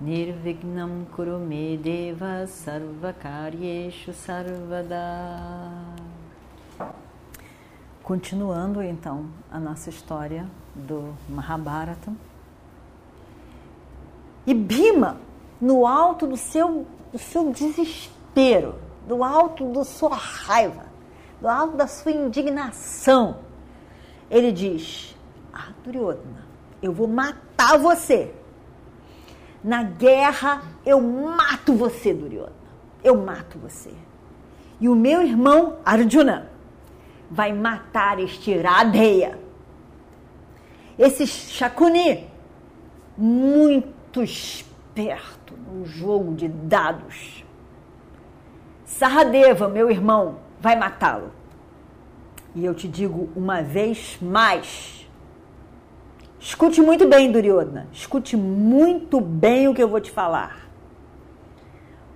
Nirvignam Kurume Deva Sarvakaryeshu Sarvada Continuando então a nossa história do Mahabharata. E Bhima, no alto do seu, do seu desespero, do alto da sua raiva, do alto da sua indignação, ele diz: Ah, Duryodhana, eu vou matar você. Na guerra, eu mato você, Duryodhana. Eu mato você. E o meu irmão Arjuna vai matar este Radheya. Esse Shakuni, muito esperto no jogo de dados. Saradeva, meu irmão, vai matá-lo. E eu te digo uma vez mais, Escute muito bem, Duryodhana. Escute muito bem o que eu vou te falar.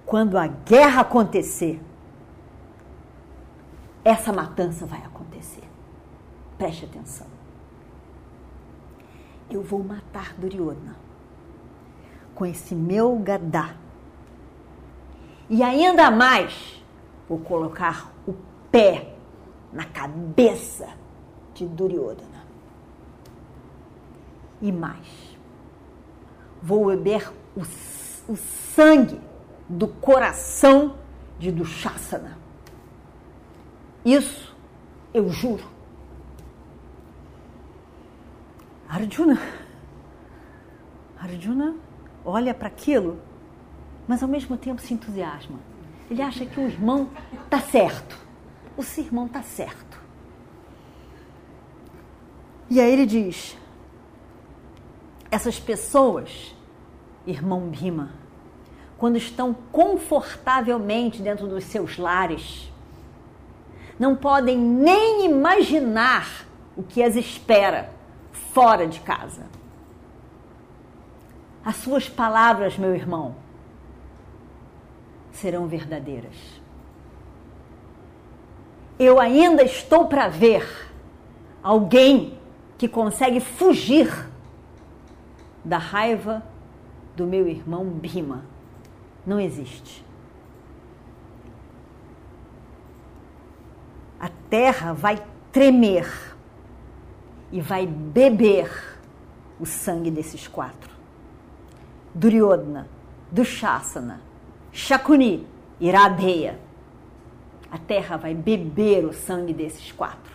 Quando a guerra acontecer, essa matança vai acontecer. Preste atenção. Eu vou matar Duryodhana com esse meu gadá. E ainda mais, vou colocar o pé na cabeça de Duryodhana e mais. Vou beber o, o sangue do coração de Dushasana. Isso eu juro. Arjuna, Arjuna olha para aquilo, mas ao mesmo tempo se entusiasma. Ele acha que o irmão está certo. O seu irmão está certo. E aí ele diz: essas pessoas, irmão Bima, quando estão confortavelmente dentro dos seus lares, não podem nem imaginar o que as espera fora de casa. As suas palavras, meu irmão, serão verdadeiras. Eu ainda estou para ver alguém que consegue fugir da raiva do meu irmão Bima. Não existe. A terra vai tremer e vai beber o sangue desses quatro. Duryodhana, Dushasana, Shakuni e Radheya. A terra vai beber o sangue desses quatro.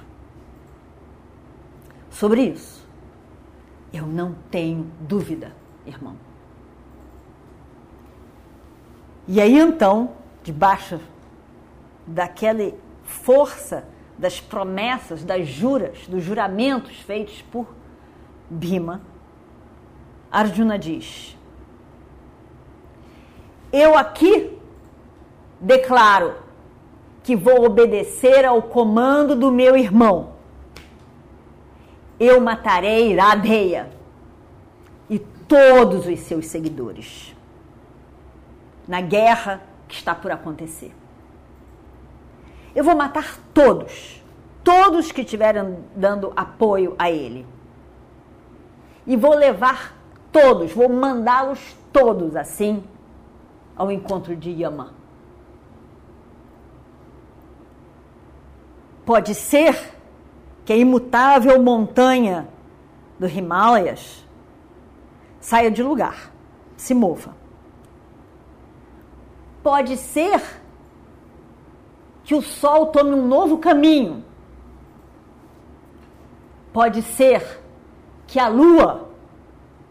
Sobre isso, eu não tenho dúvida, irmão. E aí então, debaixo daquela força das promessas, das juras, dos juramentos feitos por Bima, Arjuna diz: Eu aqui declaro que vou obedecer ao comando do meu irmão eu matarei Iradeia e todos os seus seguidores na guerra que está por acontecer. Eu vou matar todos, todos que estiverem dando apoio a ele. E vou levar todos, vou mandá-los todos assim ao encontro de Yama. Pode ser que a imutável montanha do Himalayas saia de lugar, se mova. Pode ser que o sol tome um novo caminho. Pode ser que a lua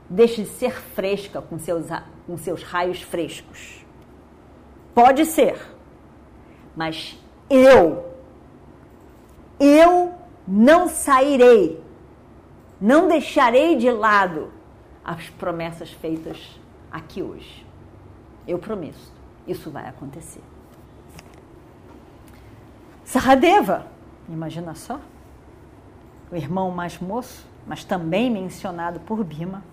deixe de ser fresca com seus, com seus raios frescos. Pode ser. Mas eu, eu não sairei, não deixarei de lado as promessas feitas aqui hoje. Eu prometo. isso vai acontecer. Sahadeva, imagina só, o irmão mais moço, mas também mencionado por Bima,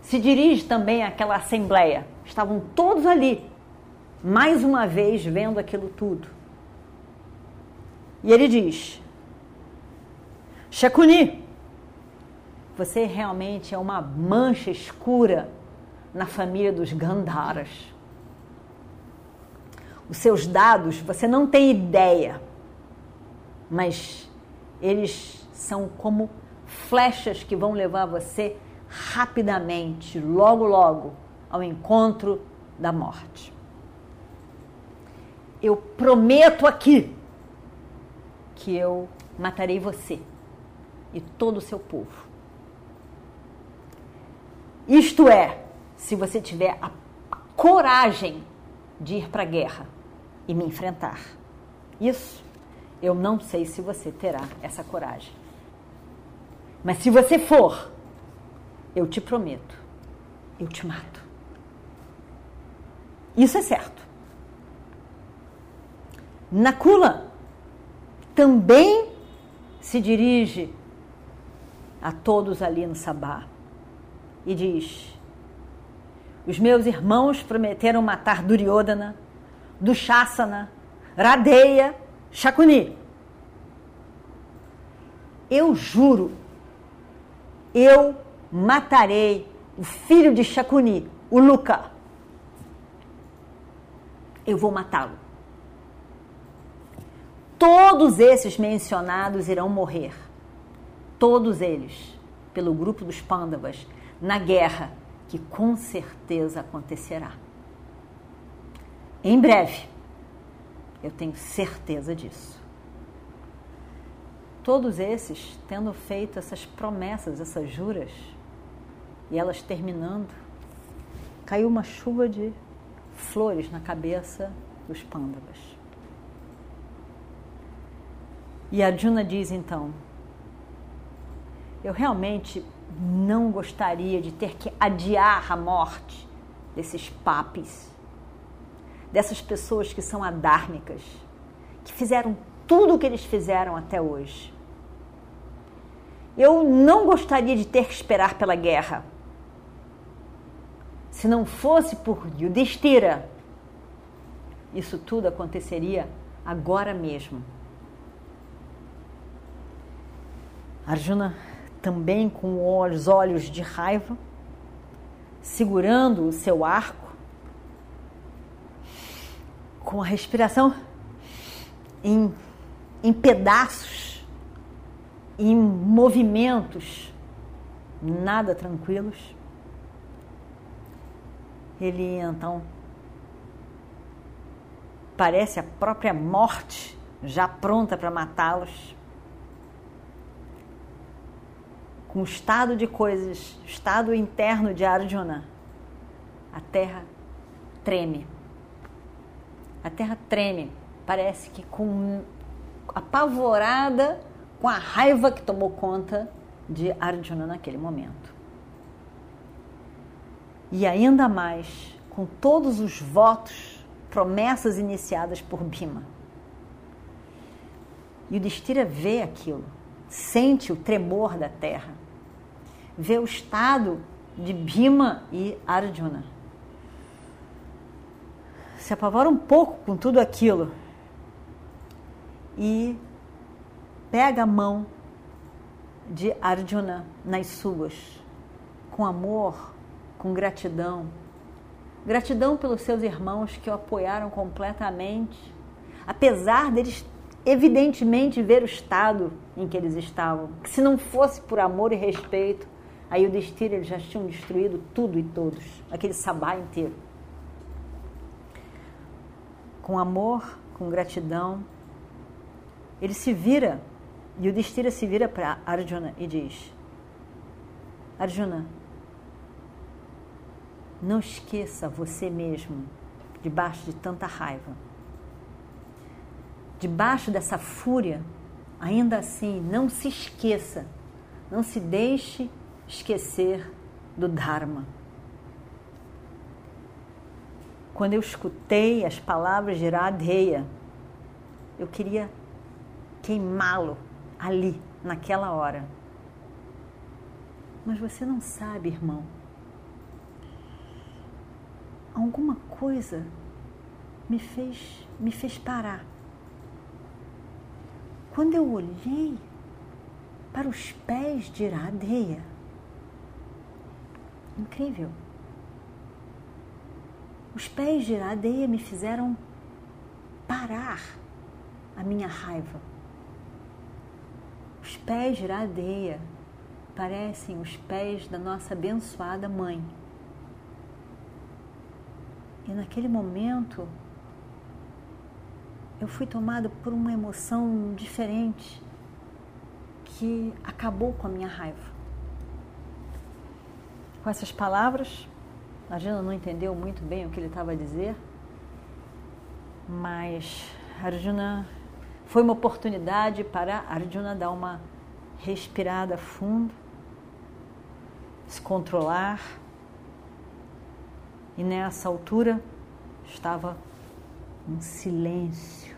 se dirige também àquela assembleia. Estavam todos ali, mais uma vez vendo aquilo tudo. E ele diz: Shakuni, você realmente é uma mancha escura na família dos Gandharas. Os seus dados, você não tem ideia, mas eles são como flechas que vão levar você rapidamente, logo, logo, ao encontro da morte. Eu prometo aqui que eu matarei você e todo o seu povo. Isto é, se você tiver a coragem de ir para a guerra e me enfrentar. Isso eu não sei se você terá essa coragem. Mas se você for, eu te prometo, eu te mato. Isso é certo. Nakula também se dirige a todos ali no Sabá e diz: Os meus irmãos prometeram matar Duryodhana, Dushasana, Radeya, Shakuni. Eu juro, eu matarei o filho de Shakuni, o Luca. Eu vou matá-lo. Todos esses mencionados irão morrer. Todos eles, pelo grupo dos Pandavas, na guerra que com certeza acontecerá. Em breve, eu tenho certeza disso. Todos esses tendo feito essas promessas, essas juras, e elas terminando, caiu uma chuva de flores na cabeça dos pândavas. E a Juna diz então: Eu realmente não gostaria de ter que adiar a morte desses papis, dessas pessoas que são adármicas, que fizeram tudo o que eles fizeram até hoje. Eu não gostaria de ter que esperar pela guerra se não fosse por Yudhishthira, isso tudo aconteceria agora mesmo. Arjuna também com os olhos de raiva, segurando o seu arco, com a respiração em, em pedaços, em movimentos nada tranquilos ele então parece a própria morte já pronta para matá-los. Com o estado de coisas, o estado interno de Arjuna, a terra treme. A terra treme, parece que com apavorada com a raiva que tomou conta de Arjuna naquele momento e ainda mais com todos os votos, promessas iniciadas por Bima. E o Destira vê aquilo, sente o tremor da terra, vê o estado de Bima e Arjuna. Se apavora um pouco com tudo aquilo e pega a mão de Arjuna nas suas, com amor, com gratidão. Gratidão pelos seus irmãos que o apoiaram completamente, apesar deles evidentemente ver o estado em que eles estavam. Que se não fosse por amor e respeito, aí o destino eles já tinham destruído tudo e todos, aquele sabá inteiro. Com amor, com gratidão, ele se vira, e o Destira se vira para Arjuna e diz: Arjuna, não esqueça você mesmo debaixo de tanta raiva. Debaixo dessa fúria, ainda assim, não se esqueça, não se deixe esquecer do Dharma. quando eu escutei as palavras de Iradeia, eu queria queimá-lo ali, naquela hora. Mas você não sabe, irmão. Alguma coisa me fez, me fez parar. Quando eu olhei para os pés de Iradeia, incrível. Os pés de Iradeia me fizeram parar a minha raiva. Os pés de Iradeia parecem os pés da nossa abençoada mãe. E naquele momento eu fui tomada por uma emoção diferente que acabou com a minha raiva. Com essas palavras, a Jana não entendeu muito bem o que ele estava a dizer, mas Arjuna foi uma oportunidade para Arjuna dar uma respirada fundo, se controlar. E nessa altura estava um silêncio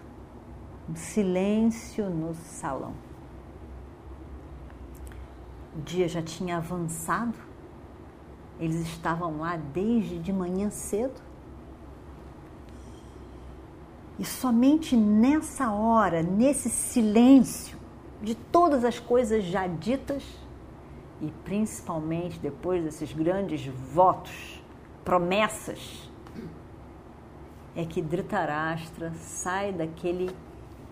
um silêncio no salão. O dia já tinha avançado, eles estavam lá desde de manhã cedo. E somente nessa hora, nesse silêncio de todas as coisas já ditas, e principalmente depois desses grandes votos, promessas, é que Dhritarashtra sai daquele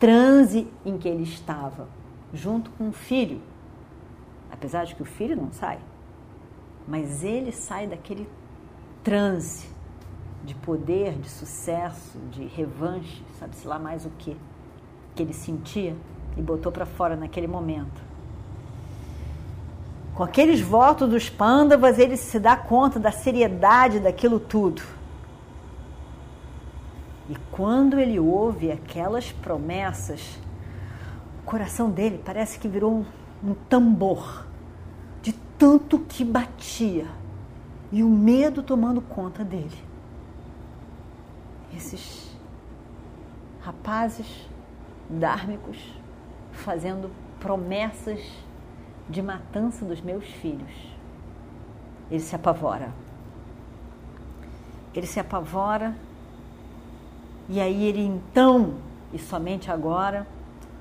transe em que ele estava, junto com o filho. Apesar de que o filho não sai, mas ele sai daquele transe de poder, de sucesso, de revanche, sabe-se lá mais o que, que ele sentia e botou para fora naquele momento. Com aqueles votos dos pândavas, ele se dá conta da seriedade daquilo tudo e quando ele ouve aquelas promessas, o coração dele parece que virou um, um tambor de tanto que batia e o medo tomando conta dele. Esses rapazes dármicos fazendo promessas de matança dos meus filhos. Ele se apavora. Ele se apavora e aí ele então, e somente agora,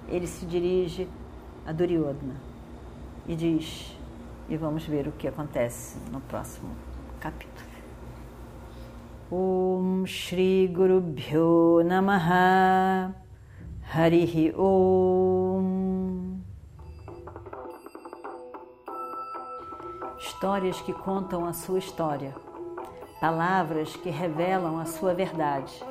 ele se dirige a Duryodhana e diz, e vamos ver o que acontece no próximo capítulo. Om Shri Guru Bhyo Namaha. Harihi Om. Histórias que contam a sua história, palavras que revelam a sua verdade